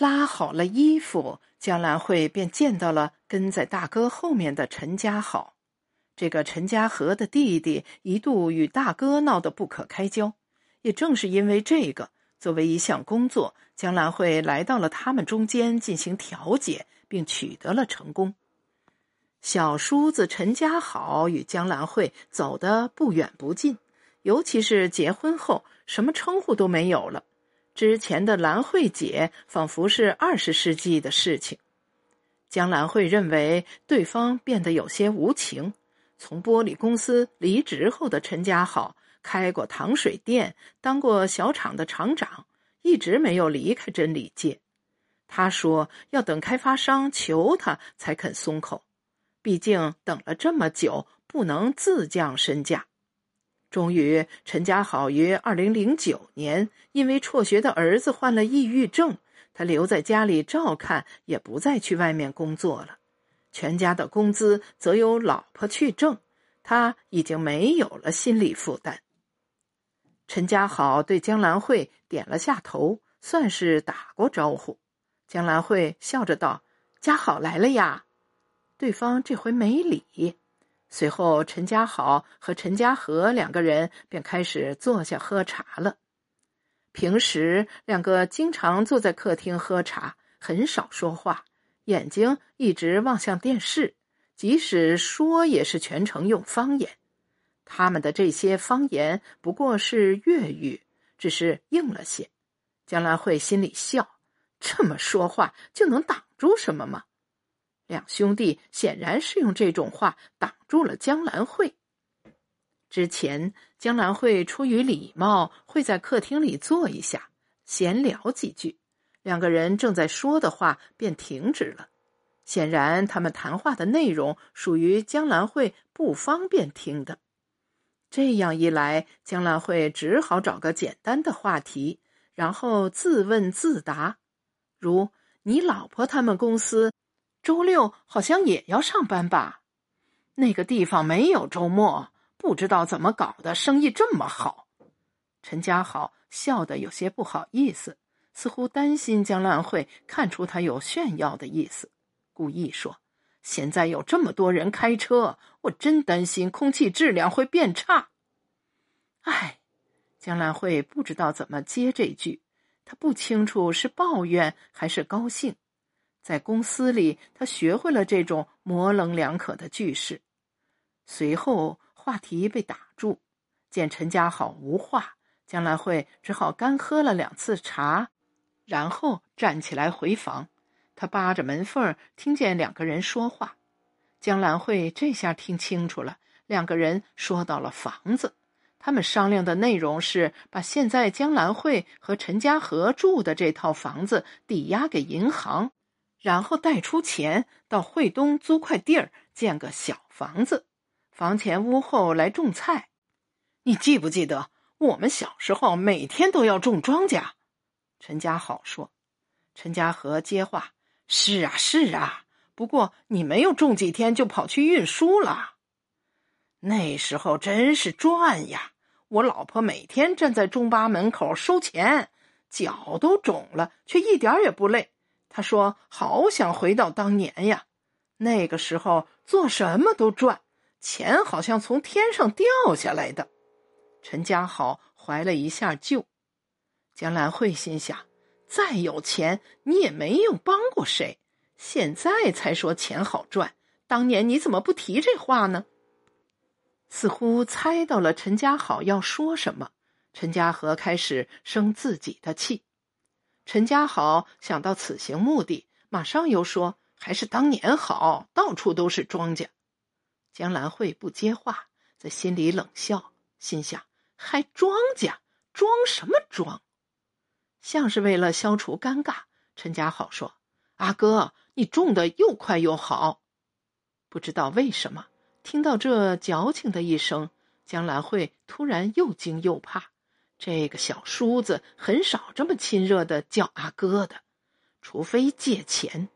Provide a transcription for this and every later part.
拉好了衣服，江兰慧便见到了跟在大哥后面的陈家好。这个陈家和的弟弟一度与大哥闹得不可开交，也正是因为这个，作为一项工作，江兰慧来到了他们中间进行调解，并取得了成功。小叔子陈家好与江兰慧走得不远不近，尤其是结婚后，什么称呼都没有了。之前的兰慧姐仿佛是二十世纪的事情。江兰慧认为对方变得有些无情。从玻璃公司离职后的陈家好，开过糖水店，当过小厂的厂长，一直没有离开真理界。他说要等开发商求他才肯松口，毕竟等了这么久，不能自降身价。终于，陈家好于二零零九年因为辍学的儿子患了抑郁症，他留在家里照看，也不再去外面工作了。全家的工资则由老婆去挣，他已经没有了心理负担。陈家好对江兰慧点了下头，算是打过招呼。江兰慧笑着道：“家好来了呀。”对方这回没理。随后，陈家好和陈家和两个人便开始坐下喝茶了。平时两个经常坐在客厅喝茶，很少说话。眼睛一直望向电视，即使说也是全程用方言。他们的这些方言不过是粤语，只是硬了些。江兰慧心里笑：这么说话就能挡住什么吗？两兄弟显然是用这种话挡住了江兰慧。之前，江兰慧出于礼貌会在客厅里坐一下，闲聊几句。两个人正在说的话便停止了，显然他们谈话的内容属于江兰慧不方便听的。这样一来，江兰慧只好找个简单的话题，然后自问自答，如：“你老婆他们公司周六好像也要上班吧？那个地方没有周末，不知道怎么搞的，生意这么好。”陈家豪笑得有些不好意思。似乎担心江兰慧看出他有炫耀的意思，故意说：“现在有这么多人开车，我真担心空气质量会变差。”哎，江兰慧不知道怎么接这句，她不清楚是抱怨还是高兴。在公司里，他学会了这种模棱两可的句式。随后话题被打住，见陈家好无话，江兰慧只好干喝了两次茶。然后站起来回房，他扒着门缝听见两个人说话。江兰慧这下听清楚了，两个人说到了房子。他们商量的内容是把现在江兰慧和陈家和住的这套房子抵押给银行，然后贷出钱到惠东租块地儿建个小房子，房前屋后来种菜。你记不记得我们小时候每天都要种庄稼？陈家好说，陈家和接话：“是啊，是啊，不过你没有种几天就跑去运输了。那时候真是赚呀！我老婆每天站在中巴门口收钱，脚都肿了，却一点也不累。他说：好想回到当年呀！那个时候做什么都赚，钱好像从天上掉下来的。”陈家豪怀了一下旧。江兰慧心想：“再有钱，你也没有帮过谁，现在才说钱好赚。当年你怎么不提这话呢？”似乎猜到了陈家好要说什么，陈家和开始生自己的气。陈家豪想到此行目的，马上又说：“还是当年好，到处都是庄稼。”江兰慧不接话，在心里冷笑，心想：“还庄稼？装什么装？”像是为了消除尴尬，陈家豪说：“阿哥，你种的又快又好。”不知道为什么，听到这矫情的一声，江兰慧突然又惊又怕。这个小叔子很少这么亲热的叫阿哥的，除非借钱。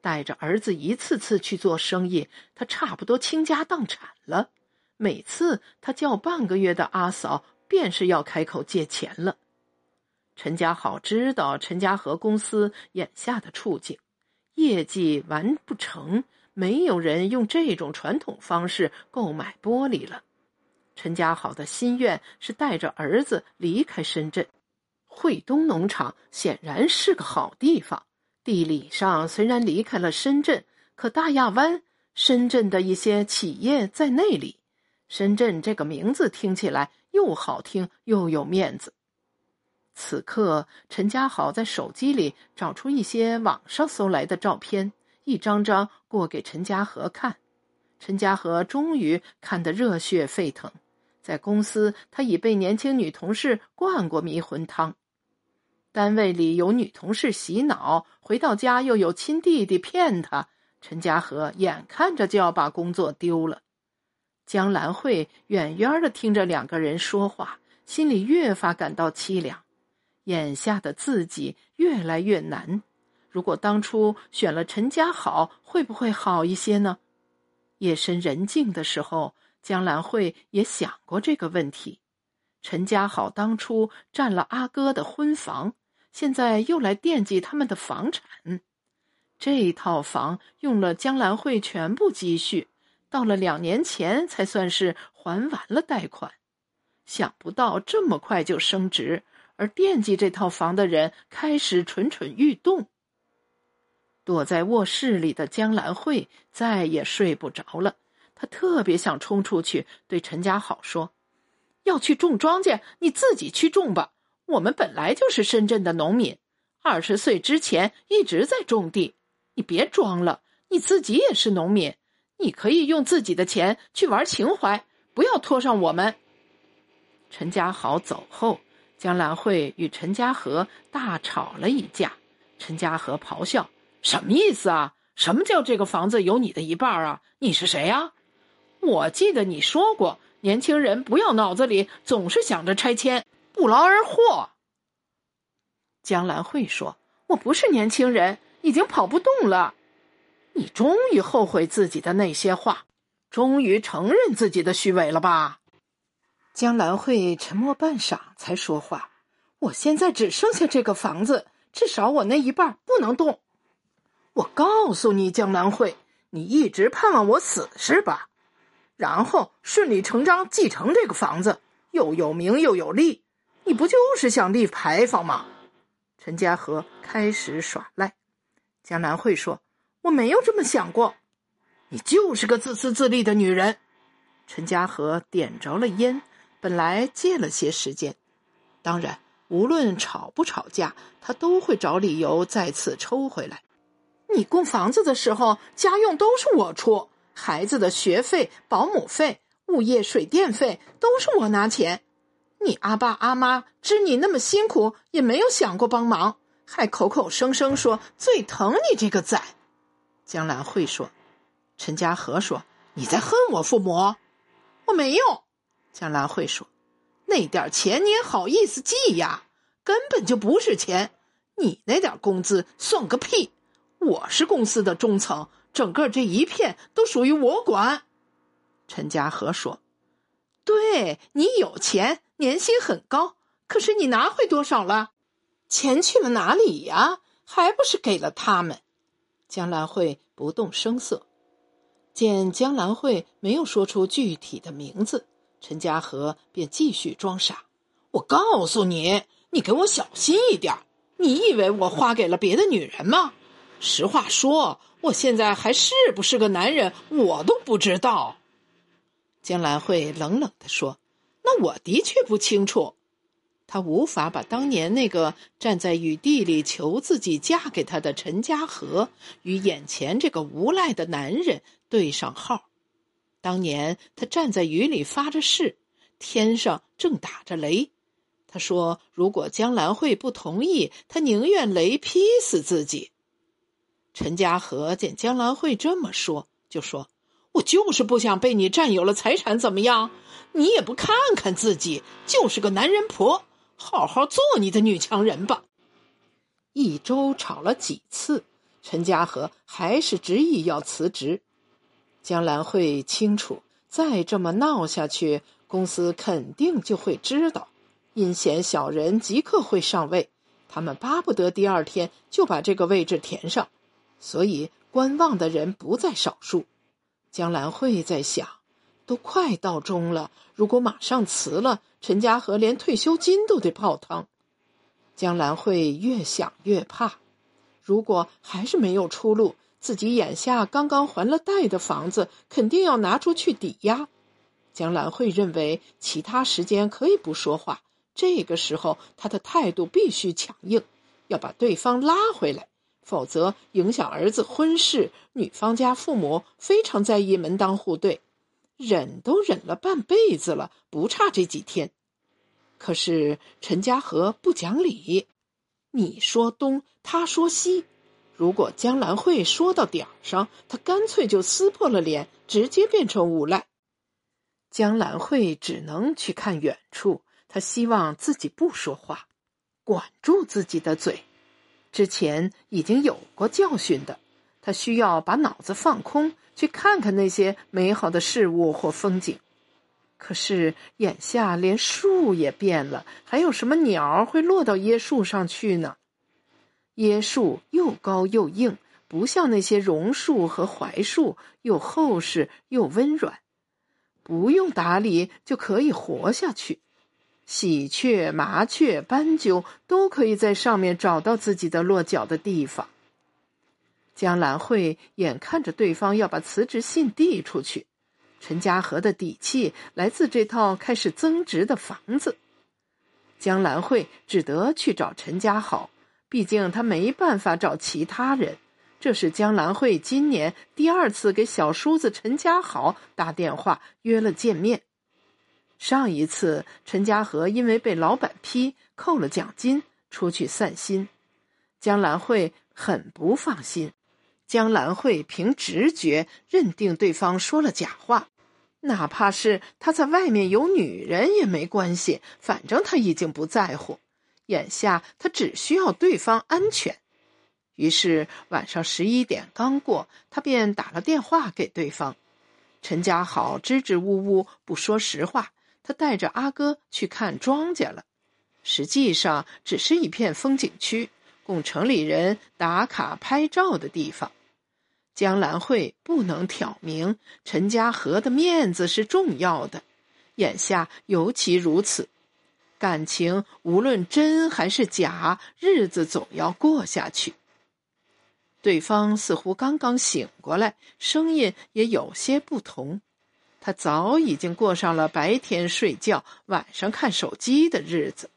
带着儿子一次次去做生意，他差不多倾家荡产了。每次他叫半个月的阿嫂，便是要开口借钱了。陈家好知道陈家河公司眼下的处境，业绩完不成，没有人用这种传统方式购买玻璃了。陈家好的心愿是带着儿子离开深圳。惠东农场显然是个好地方，地理上虽然离开了深圳，可大亚湾、深圳的一些企业在那里。深圳这个名字听起来又好听又有面子。此刻，陈家豪在手机里找出一些网上搜来的照片，一张张过给陈家和看。陈家和终于看得热血沸腾。在公司，他已被年轻女同事灌过迷魂汤；单位里有女同事洗脑，回到家又有亲弟弟骗他。陈家和眼看着就要把工作丢了。江兰慧远远的听着两个人说话，心里越发感到凄凉。眼下的自己越来越难。如果当初选了陈家好，会不会好一些呢？夜深人静的时候。江兰慧也想过这个问题。陈家好当初占了阿哥的婚房，现在又来惦记他们的房产。这套房用了江兰慧全部积蓄，到了两年前才算是还完了贷款。想不到这么快就升值，而惦记这套房的人开始蠢蠢欲动。躲在卧室里的江兰慧再也睡不着了。他特别想冲出去对陈家好说：“要去种庄稼，你自己去种吧。我们本来就是深圳的农民，二十岁之前一直在种地。你别装了，你自己也是农民，你可以用自己的钱去玩情怀，不要拖上我们。”陈家豪走后，江兰慧与陈家和大吵了一架。陈家和咆哮：“什么意思啊？什么叫这个房子有你的一半啊？你是谁呀？”我记得你说过，年轻人不要脑子里总是想着拆迁，不劳而获。江兰慧说：“我不是年轻人，已经跑不动了。”你终于后悔自己的那些话，终于承认自己的虚伪了吧？江兰慧沉默半晌，才说话：“我现在只剩下这个房子，至少我那一半不能动。我告诉你，江兰慧，你一直盼望我死是吧？”然后顺理成章继承这个房子，又有名又有利，你不就是想立牌坊吗？陈家和开始耍赖，江南慧说：“我没有这么想过，你就是个自私自利的女人。”陈家和点着了烟，本来借了些时间，当然，无论吵不吵架，他都会找理由再次抽回来。你供房子的时候，家用都是我出。孩子的学费、保姆费、物业水电费都是我拿钱，你阿爸阿妈知你那么辛苦，也没有想过帮忙，还口口声声说最疼你这个崽。江兰慧说：“陈家和说你在恨我父母，我没有。”江兰慧说：“那点钱你也好意思记呀？根本就不是钱，你那点工资算个屁！我是公司的中层。”整个这一片都属于我管，陈家和说：“对你有钱，年薪很高，可是你拿回多少了？钱去了哪里呀？还不是给了他们？”江兰慧不动声色。见江兰慧没有说出具体的名字，陈家和便继续装傻：“我告诉你，你给我小心一点。你以为我花给了别的女人吗？实话说。”我现在还是不是个男人，我都不知道。江兰慧冷冷的说：“那我的确不清楚。”她无法把当年那个站在雨地里求自己嫁给他的陈家和与眼前这个无赖的男人对上号。当年他站在雨里发着誓，天上正打着雷。他说：“如果江兰慧不同意，他宁愿雷劈死自己。”陈家和见江兰慧这么说，就说：“我就是不想被你占有了财产，怎么样？你也不看看自己，就是个男人婆，好好做你的女强人吧。”一周吵了几次，陈家和还是执意要辞职。江兰慧清楚，再这么闹下去，公司肯定就会知道，阴险小人即刻会上位，他们巴不得第二天就把这个位置填上，所以观望的人不在少数。江兰慧在想，都快到中了，如果马上辞了，陈家河连退休金都得泡汤。江兰慧越想越怕，如果还是没有出路，自己眼下刚刚还了贷的房子，肯定要拿出去抵押。江兰慧认为，其他时间可以不说话。这个时候，他的态度必须强硬，要把对方拉回来，否则影响儿子婚事。女方家父母非常在意门当户对，忍都忍了半辈子了，不差这几天。可是陈家和不讲理，你说东，他说西。如果江兰慧说到点儿上，他干脆就撕破了脸，直接变成无赖。江兰慧只能去看远处。他希望自己不说话，管住自己的嘴。之前已经有过教训的，他需要把脑子放空，去看看那些美好的事物或风景。可是眼下连树也变了，还有什么鸟会落到椰树上去呢？椰树又高又硬，不像那些榕树和槐树，又厚实又温软，不用打理就可以活下去。喜鹊、麻雀、斑鸠都可以在上面找到自己的落脚的地方。江兰慧眼看着对方要把辞职信递出去，陈家河的底气来自这套开始增值的房子。江兰慧只得去找陈家好，毕竟他没办法找其他人。这是江兰慧今年第二次给小叔子陈家好打电话约了见面。上一次，陈家和因为被老板批扣了奖金，出去散心。江兰慧很不放心。江兰慧凭直觉认定对方说了假话，哪怕是他在外面有女人也没关系，反正他已经不在乎。眼下他只需要对方安全。于是晚上十一点刚过，他便打了电话给对方。陈家好支支吾吾不说实话。他带着阿哥去看庄稼了，实际上只是一片风景区，供城里人打卡拍照的地方。江兰慧不能挑明，陈家河的面子是重要的，眼下尤其如此。感情无论真还是假，日子总要过下去。对方似乎刚刚醒过来，声音也有些不同。他早已经过上了白天睡觉、晚上看手机的日子。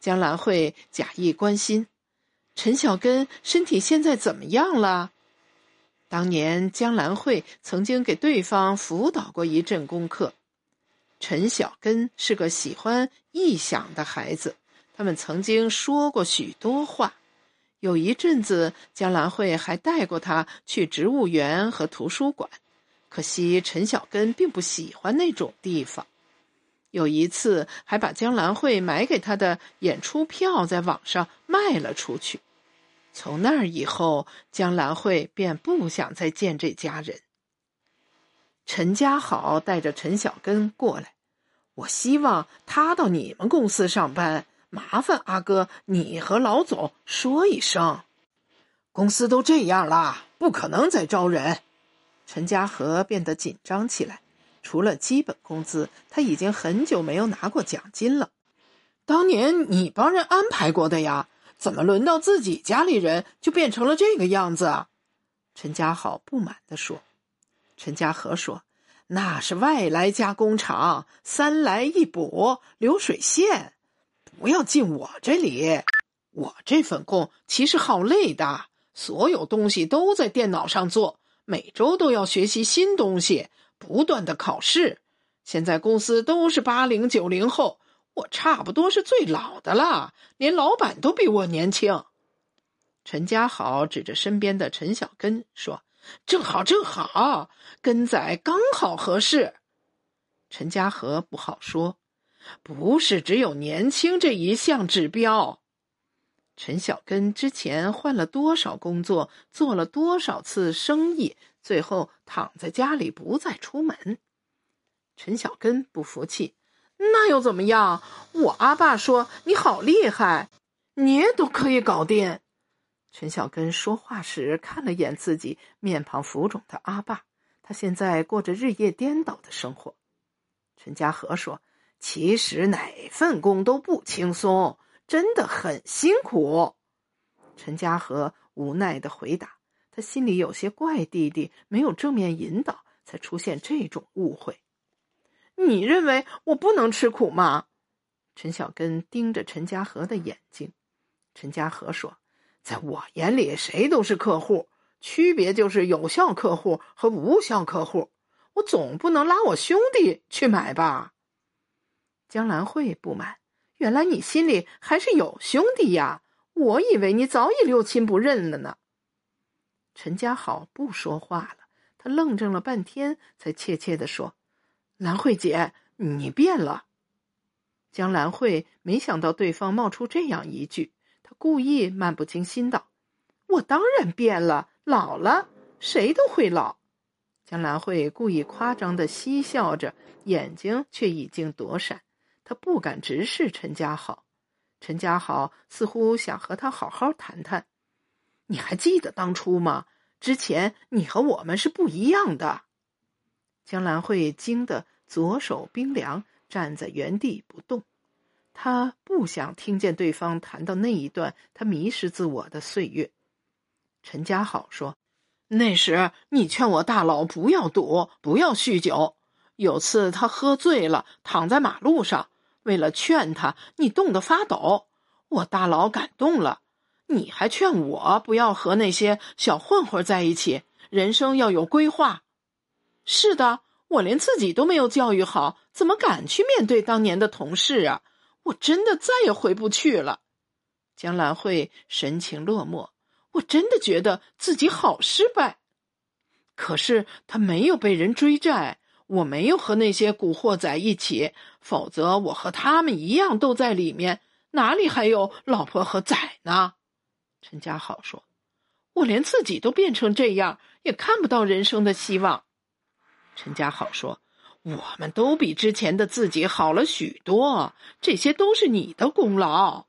江兰慧假意关心：“陈小根身体现在怎么样了？”当年江兰慧曾经给对方辅导过一阵功课。陈小根是个喜欢臆想的孩子，他们曾经说过许多话。有一阵子，江兰慧还带过他去植物园和图书馆。可惜陈小根并不喜欢那种地方，有一次还把江兰慧买给他的演出票在网上卖了出去。从那儿以后，江兰慧便不想再见这家人。陈家好带着陈小根过来，我希望他到你们公司上班，麻烦阿哥你和老总说一声。公司都这样了，不可能再招人。陈家和变得紧张起来。除了基本工资，他已经很久没有拿过奖金了。当年你帮人安排过的呀，怎么轮到自己家里人就变成了这个样子啊？陈家好不满地说。陈家和说：“那是外来加工厂，三来一补，流水线，不要进我这里。我这份工其实好累的，所有东西都在电脑上做。”每周都要学习新东西，不断的考试。现在公司都是八零九零后，我差不多是最老的了，连老板都比我年轻。陈家豪指着身边的陈小根说：“正好，正好，根仔刚好合适。”陈家和不好说，不是只有年轻这一项指标。陈小根之前换了多少工作，做了多少次生意，最后躺在家里不再出门。陈小根不服气：“那又怎么样？我阿爸说你好厉害，你都可以搞定。陈小根说话时看了眼自己面庞浮肿的阿爸，他现在过着日夜颠倒的生活。陈家和说：“其实哪份工都不轻松，真的很辛苦。”陈家和无奈的回答：“他心里有些怪，弟弟没有正面引导，才出现这种误会。你认为我不能吃苦吗？”陈小根盯着陈家和的眼睛。陈家和说。在我眼里，谁都是客户，区别就是有效客户和无效客户。我总不能拉我兄弟去买吧？江兰慧不满，原来你心里还是有兄弟呀？我以为你早已六亲不认了呢。陈家好不说话了，他愣怔了半天，才怯怯的说：“兰慧姐，你变了。”江兰慧没想到对方冒出这样一句。他故意漫不经心道：“我当然变了，老了，谁都会老。”江兰慧故意夸张的嬉笑着，眼睛却已经躲闪。他不敢直视陈家好，陈家好似乎想和他好好谈谈。你还记得当初吗？之前你和我们是不一样的。江兰慧惊得左手冰凉，站在原地不动。他不想听见对方谈到那一段他迷失自我的岁月。陈家好说：“那时你劝我大佬不要赌，不要酗酒。有次他喝醉了，躺在马路上，为了劝他，你冻得发抖。我大佬感动了，你还劝我不要和那些小混混在一起，人生要有规划。是的，我连自己都没有教育好，怎么敢去面对当年的同事啊？”我真的再也回不去了，江兰慧神情落寞。我真的觉得自己好失败，可是他没有被人追债，我没有和那些古惑仔一起，否则我和他们一样都在里面，哪里还有老婆和崽呢？陈家豪说：“我连自己都变成这样，也看不到人生的希望。”陈家豪说。我们都比之前的自己好了许多，这些都是你的功劳。